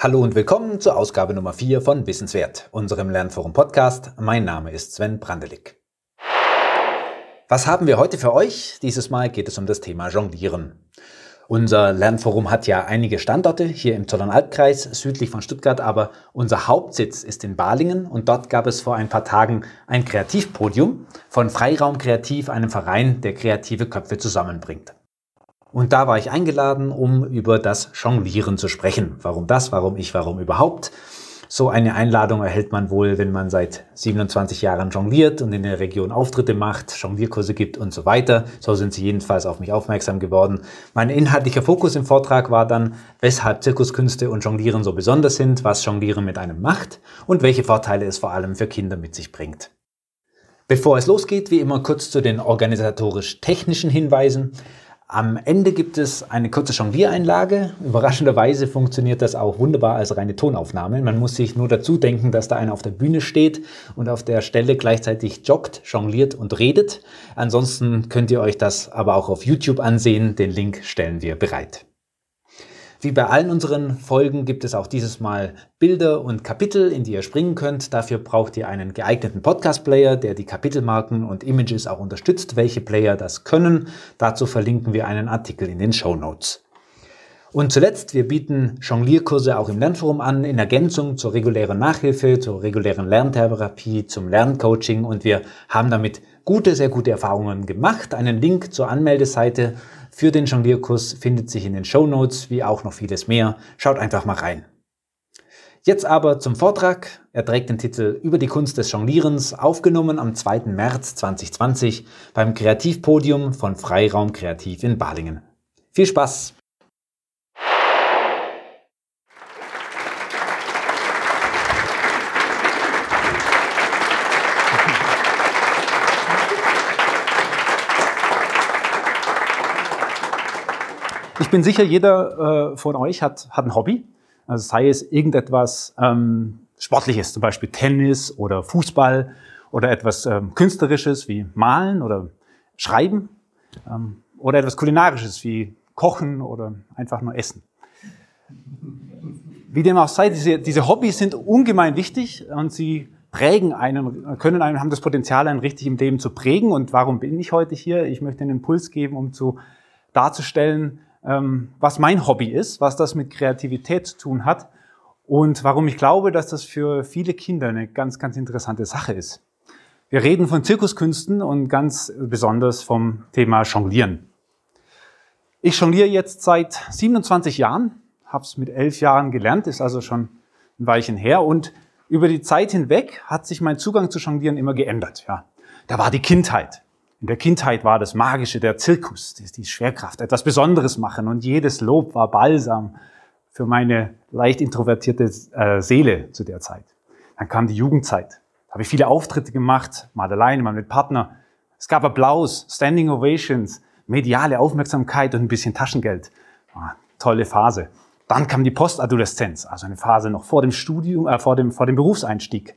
Hallo und willkommen zur Ausgabe Nummer 4 von Wissenswert, unserem Lernforum Podcast. Mein Name ist Sven Brandelig. Was haben wir heute für euch? Dieses Mal geht es um das Thema Jonglieren. Unser Lernforum hat ja einige Standorte hier im Zollernalbkreis, südlich von Stuttgart, aber unser Hauptsitz ist in Balingen und dort gab es vor ein paar Tagen ein Kreativpodium von Freiraum Kreativ, einem Verein, der kreative Köpfe zusammenbringt. Und da war ich eingeladen, um über das Jonglieren zu sprechen. Warum das, warum ich, warum überhaupt. So eine Einladung erhält man wohl, wenn man seit 27 Jahren jongliert und in der Region Auftritte macht, Jonglierkurse gibt und so weiter. So sind sie jedenfalls auf mich aufmerksam geworden. Mein inhaltlicher Fokus im Vortrag war dann, weshalb Zirkuskünste und Jonglieren so besonders sind, was Jonglieren mit einem macht und welche Vorteile es vor allem für Kinder mit sich bringt. Bevor es losgeht, wie immer kurz zu den organisatorisch-technischen Hinweisen. Am Ende gibt es eine kurze Jongliereinlage. Überraschenderweise funktioniert das auch wunderbar als reine Tonaufnahme. Man muss sich nur dazu denken, dass da einer auf der Bühne steht und auf der Stelle gleichzeitig joggt, jongliert und redet. Ansonsten könnt ihr euch das aber auch auf YouTube ansehen. Den Link stellen wir bereit. Wie bei allen unseren Folgen gibt es auch dieses Mal Bilder und Kapitel, in die ihr springen könnt. Dafür braucht ihr einen geeigneten Podcast-Player, der die Kapitelmarken und Images auch unterstützt, welche Player das können. Dazu verlinken wir einen Artikel in den Show Notes. Und zuletzt, wir bieten Jonglierkurse auch im Lernforum an, in Ergänzung zur regulären Nachhilfe, zur regulären Lerntherapie, zum Lerncoaching und wir haben damit gute, sehr gute Erfahrungen gemacht. Einen Link zur Anmeldeseite für den Jonglierkurs findet sich in den Show Notes, wie auch noch vieles mehr. Schaut einfach mal rein. Jetzt aber zum Vortrag. Er trägt den Titel Über die Kunst des Jonglierens, aufgenommen am 2. März 2020 beim Kreativpodium von Freiraum Kreativ in Balingen. Viel Spaß! Ich bin sicher, jeder äh, von euch hat, hat ein Hobby. Also sei es irgendetwas ähm, Sportliches, zum Beispiel Tennis oder Fußball oder etwas ähm, Künstlerisches wie Malen oder Schreiben ähm, oder etwas Kulinarisches wie Kochen oder einfach nur Essen. Wie dem auch sei, diese, diese Hobbys sind ungemein wichtig und sie prägen einen, können einen, haben das Potenzial, einen richtig im Leben zu prägen. Und warum bin ich heute hier? Ich möchte einen Impuls geben, um zu darzustellen, was mein Hobby ist, was das mit Kreativität zu tun hat und warum ich glaube, dass das für viele Kinder eine ganz, ganz interessante Sache ist. Wir reden von Zirkuskünsten und ganz besonders vom Thema Jonglieren. Ich jongliere jetzt seit 27 Jahren, habe es mit elf Jahren gelernt, ist also schon ein Weilchen her und über die Zeit hinweg hat sich mein Zugang zu Jonglieren immer geändert. Ja, da war die Kindheit. In der Kindheit war das Magische der Zirkus, die Schwerkraft, etwas Besonderes machen und jedes Lob war Balsam für meine leicht introvertierte äh, Seele zu der Zeit. Dann kam die Jugendzeit. Da habe ich viele Auftritte gemacht, mal alleine, mal mit Partner. Es gab Applaus, Standing Ovations, mediale Aufmerksamkeit und ein bisschen Taschengeld. Ah, tolle Phase. Dann kam die Postadoleszenz, also eine Phase noch vor dem Studium, äh, vor dem vor dem Berufseinstieg.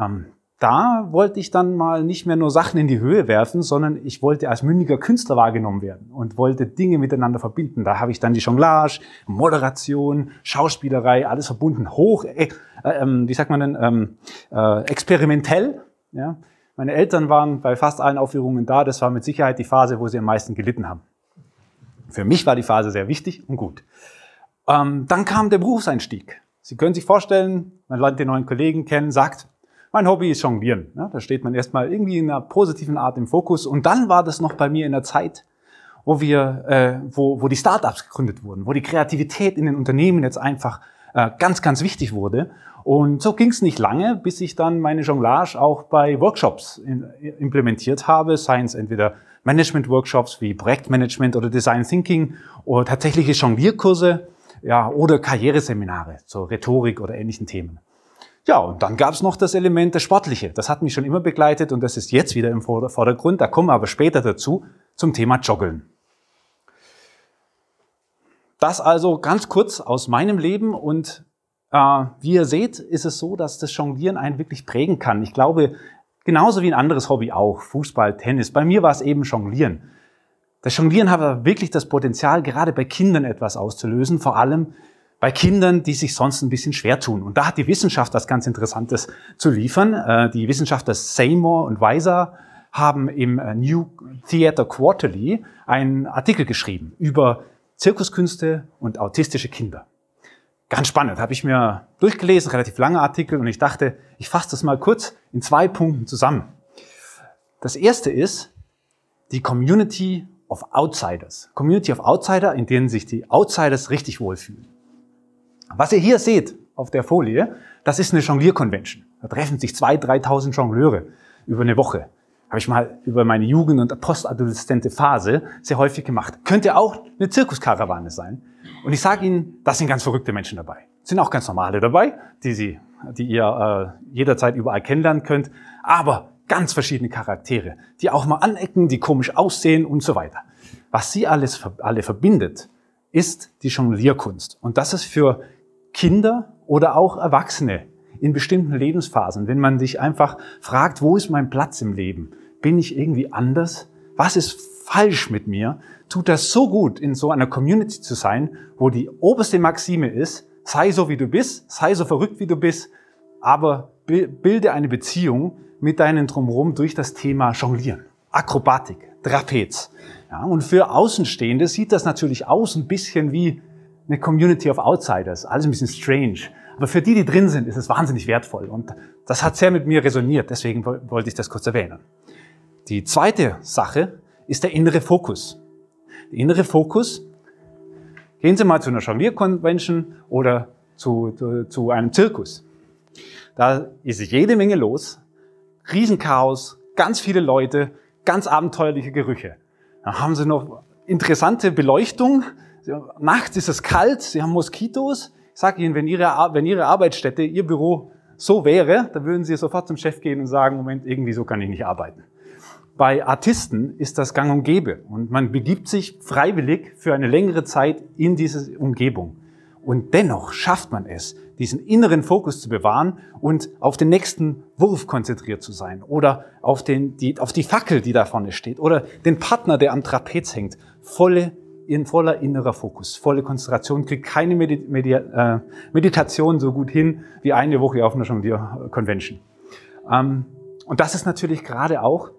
Ähm, da wollte ich dann mal nicht mehr nur Sachen in die Höhe werfen, sondern ich wollte als mündiger Künstler wahrgenommen werden und wollte Dinge miteinander verbinden. Da habe ich dann die Jonglage, Moderation, Schauspielerei, alles verbunden, hoch, äh, äh, wie sagt man denn, ähm, äh, experimentell. Ja. Meine Eltern waren bei fast allen Aufführungen da. Das war mit Sicherheit die Phase, wo sie am meisten gelitten haben. Für mich war die Phase sehr wichtig und gut. Ähm, dann kam der Berufseinstieg. Sie können sich vorstellen, man lernt den neuen Kollegen kennen, sagt, mein Hobby ist Jonglieren. Ja, da steht man erstmal irgendwie in einer positiven Art im Fokus. Und dann war das noch bei mir in der Zeit, wo wir, äh, wo, wo die Startups gegründet wurden, wo die Kreativität in den Unternehmen jetzt einfach äh, ganz, ganz wichtig wurde. Und so ging es nicht lange, bis ich dann meine Jonglage auch bei Workshops in, implementiert habe, seien es entweder Management-Workshops wie Projektmanagement oder Design Thinking oder tatsächliche Jonglierkurse ja, oder Karriereseminare zur Rhetorik oder ähnlichen Themen. Ja, und dann gab es noch das Element der Sportliche. Das hat mich schon immer begleitet und das ist jetzt wieder im Vordergrund. Da kommen wir aber später dazu zum Thema Joggeln. Das also ganz kurz aus meinem Leben und äh, wie ihr seht, ist es so, dass das Jonglieren einen wirklich prägen kann. Ich glaube, genauso wie ein anderes Hobby auch, Fußball, Tennis. Bei mir war es eben Jonglieren. Das Jonglieren hat aber wirklich das Potenzial, gerade bei Kindern etwas auszulösen, vor allem bei Kindern, die sich sonst ein bisschen schwer tun. Und da hat die Wissenschaft was ganz Interessantes zu liefern. Äh, die Wissenschaftler Seymour und Weiser haben im äh, New Theater Quarterly einen Artikel geschrieben über Zirkuskünste und autistische Kinder. Ganz spannend, habe ich mir durchgelesen, relativ langer Artikel und ich dachte, ich fasse das mal kurz in zwei Punkten zusammen. Das erste ist die Community of Outsiders. Community of Outsider, in denen sich die Outsiders richtig wohlfühlen. Was ihr hier seht auf der Folie, das ist eine Jonglier-Convention. Da treffen sich 2.000, 3.000 Jongleure über eine Woche. Habe ich mal über meine Jugend- und postadoleszente Phase sehr häufig gemacht. Könnte auch eine Zirkuskarawane sein. Und ich sage Ihnen, das sind ganz verrückte Menschen dabei. Sind auch ganz normale dabei, die, Sie, die ihr äh, jederzeit überall kennenlernen könnt. Aber ganz verschiedene Charaktere, die auch mal anecken, die komisch aussehen und so weiter. Was sie alles alle verbindet, ist die Jonglierkunst. Und das ist für Kinder oder auch Erwachsene in bestimmten Lebensphasen, wenn man sich einfach fragt, wo ist mein Platz im Leben? Bin ich irgendwie anders? Was ist falsch mit mir? Tut das so gut, in so einer Community zu sein, wo die oberste Maxime ist, sei so wie du bist, sei so verrückt wie du bist, aber bilde eine Beziehung mit deinen Drumherum durch das Thema Jonglieren, Akrobatik, Trapez. Ja, und für Außenstehende sieht das natürlich aus ein bisschen wie eine Community of Outsiders, alles ein bisschen strange. Aber für die, die drin sind, ist es wahnsinnig wertvoll. Und das hat sehr mit mir resoniert, deswegen wollte ich das kurz erwähnen. Die zweite Sache ist der innere Fokus. Der innere Fokus, gehen Sie mal zu einer Jonglier-Convention oder zu, zu, zu einem Zirkus. Da ist jede Menge los, Riesenchaos, ganz viele Leute, ganz abenteuerliche Gerüche. Dann haben Sie noch interessante Beleuchtung. Nachts ist es kalt, Sie haben Moskitos. Ich sage Ihnen, wenn Ihre, wenn Ihre Arbeitsstätte, Ihr Büro so wäre, dann würden Sie sofort zum Chef gehen und sagen, Moment, irgendwie so kann ich nicht arbeiten. Bei Artisten ist das gang und gäbe und man begibt sich freiwillig für eine längere Zeit in diese Umgebung. Und dennoch schafft man es, diesen inneren Fokus zu bewahren und auf den nächsten Wurf konzentriert zu sein oder auf, den, die, auf die Fackel, die da vorne steht oder den Partner, der am Trapez hängt. Volle, in voller innerer Fokus, volle Konzentration, kriegt keine Medi Medi äh, Meditation so gut hin wie eine Woche auf einer Jonglier-Convention. Ähm, und das ist natürlich gerade auch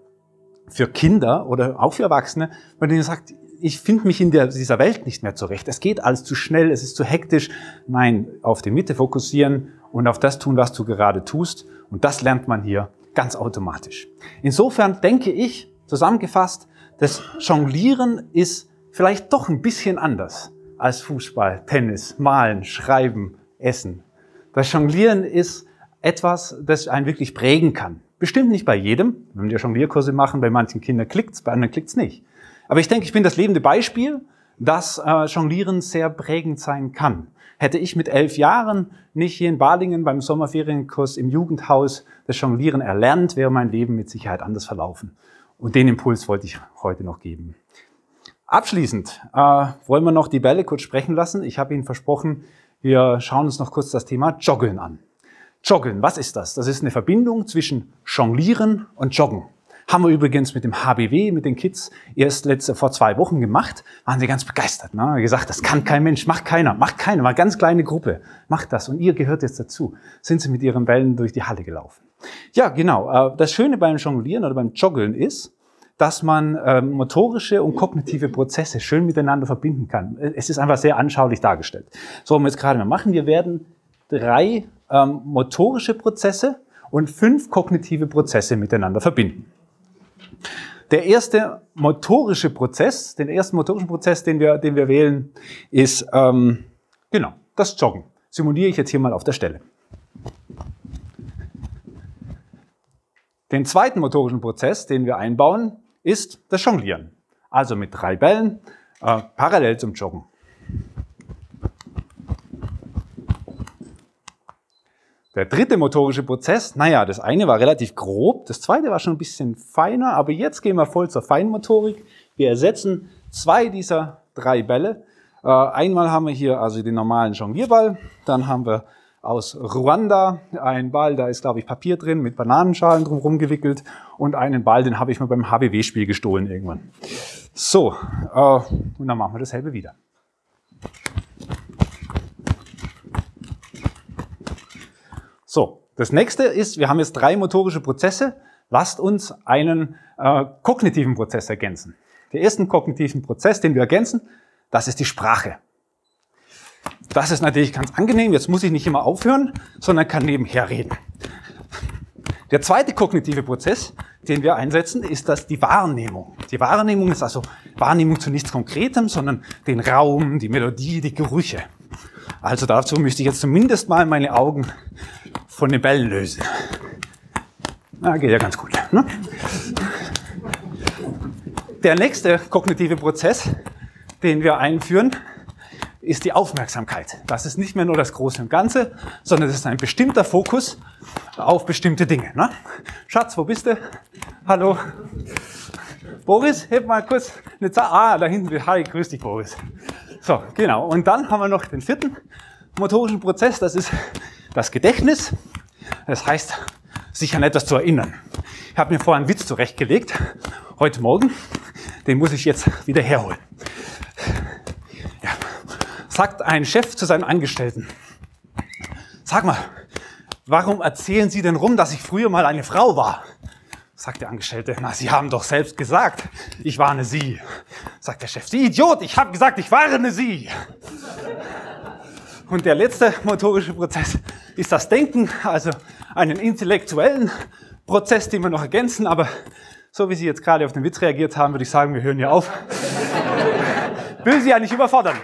für Kinder oder auch für Erwachsene, wenn denen sagt, ich finde mich in der, dieser Welt nicht mehr zurecht. Es geht alles zu schnell, es ist zu hektisch. Nein, auf die Mitte fokussieren und auf das tun, was du gerade tust. Und das lernt man hier ganz automatisch. Insofern denke ich, zusammengefasst, das Jonglieren ist vielleicht doch ein bisschen anders als Fußball, Tennis, Malen, Schreiben, Essen. Das Jonglieren ist etwas, das einen wirklich prägen kann. Bestimmt nicht bei jedem. Wenn wir Jonglierkurse machen, bei manchen Kindern klickt's, bei anderen klickt's nicht. Aber ich denke, ich bin das lebende Beispiel, dass äh, Jonglieren sehr prägend sein kann. Hätte ich mit elf Jahren nicht hier in Balingen beim Sommerferienkurs im Jugendhaus das Jonglieren erlernt, wäre mein Leben mit Sicherheit anders verlaufen. Und den Impuls wollte ich heute noch geben. Abschließend äh, wollen wir noch die Bälle kurz sprechen lassen. Ich habe Ihnen versprochen, wir schauen uns noch kurz das Thema Joggeln an. Joggeln, was ist das? Das ist eine Verbindung zwischen Jonglieren und Joggen. Haben wir übrigens mit dem HBW, mit den Kids, erst letzte, vor zwei Wochen gemacht. Waren sie ganz begeistert. Ne? Gesagt, das kann kein Mensch, macht keiner, macht keiner, mal ganz kleine Gruppe. Macht das. Und ihr gehört jetzt dazu. Sind sie mit ihren Bällen durch die Halle gelaufen. Ja, genau. Äh, das Schöne beim Jonglieren oder beim Joggeln ist, dass man ähm, motorische und kognitive Prozesse schön miteinander verbinden kann. Es ist einfach sehr anschaulich dargestellt. So, was wir jetzt gerade mal machen, wir werden drei ähm, motorische Prozesse und fünf kognitive Prozesse miteinander verbinden. Der erste motorische Prozess, den ersten motorischen Prozess, den wir, den wir wählen, ist ähm, genau das Joggen. Simuliere ich jetzt hier mal auf der Stelle. Den zweiten motorischen Prozess, den wir einbauen, ist das Jonglieren. Also mit drei Bällen äh, parallel zum Joggen. Der dritte motorische Prozess, naja, das eine war relativ grob, das zweite war schon ein bisschen feiner, aber jetzt gehen wir voll zur Feinmotorik. Wir ersetzen zwei dieser drei Bälle. Äh, einmal haben wir hier also den normalen Jonglierball, dann haben wir aus Ruanda, ein Ball, da ist, glaube ich, Papier drin, mit Bananenschalen drumherum gewickelt und einen Ball, den habe ich mir beim HBW-Spiel gestohlen irgendwann. So, äh, und dann machen wir dasselbe wieder. So, das nächste ist, wir haben jetzt drei motorische Prozesse. Lasst uns einen äh, kognitiven Prozess ergänzen. Der erste kognitiven Prozess, den wir ergänzen, das ist die Sprache. Das ist natürlich ganz angenehm. Jetzt muss ich nicht immer aufhören, sondern kann nebenher reden. Der zweite kognitive Prozess, den wir einsetzen, ist das die Wahrnehmung. Die Wahrnehmung ist also Wahrnehmung zu nichts Konkretem, sondern den Raum, die Melodie, die Gerüche. Also dazu müsste ich jetzt zumindest mal meine Augen von den Bällen lösen. Na, geht ja ganz gut. Ne? Der nächste kognitive Prozess, den wir einführen, ist die Aufmerksamkeit. Das ist nicht mehr nur das Große und Ganze, sondern es ist ein bestimmter Fokus auf bestimmte Dinge. Ne? Schatz, wo bist du? Hallo. Boris, heb mal kurz eine Zahl. Ah, da hinten. Hi, grüß dich, Boris. So, genau. Und dann haben wir noch den vierten motorischen Prozess. Das ist das Gedächtnis. Das heißt, sich an etwas zu erinnern. Ich habe mir vorher einen Witz zurechtgelegt, heute Morgen. Den muss ich jetzt wieder herholen. Sagt ein Chef zu seinem Angestellten. Sag mal, warum erzählen Sie denn rum, dass ich früher mal eine Frau war? Sagt der Angestellte, na, Sie haben doch selbst gesagt, ich warne Sie. Sagt der Chef, Sie Idiot, ich habe gesagt, ich warne Sie. Und der letzte motorische Prozess ist das Denken, also einen intellektuellen Prozess, den wir noch ergänzen. Aber so wie Sie jetzt gerade auf den Witz reagiert haben, würde ich sagen, wir hören hier auf. Will Sie ja nicht überfordern.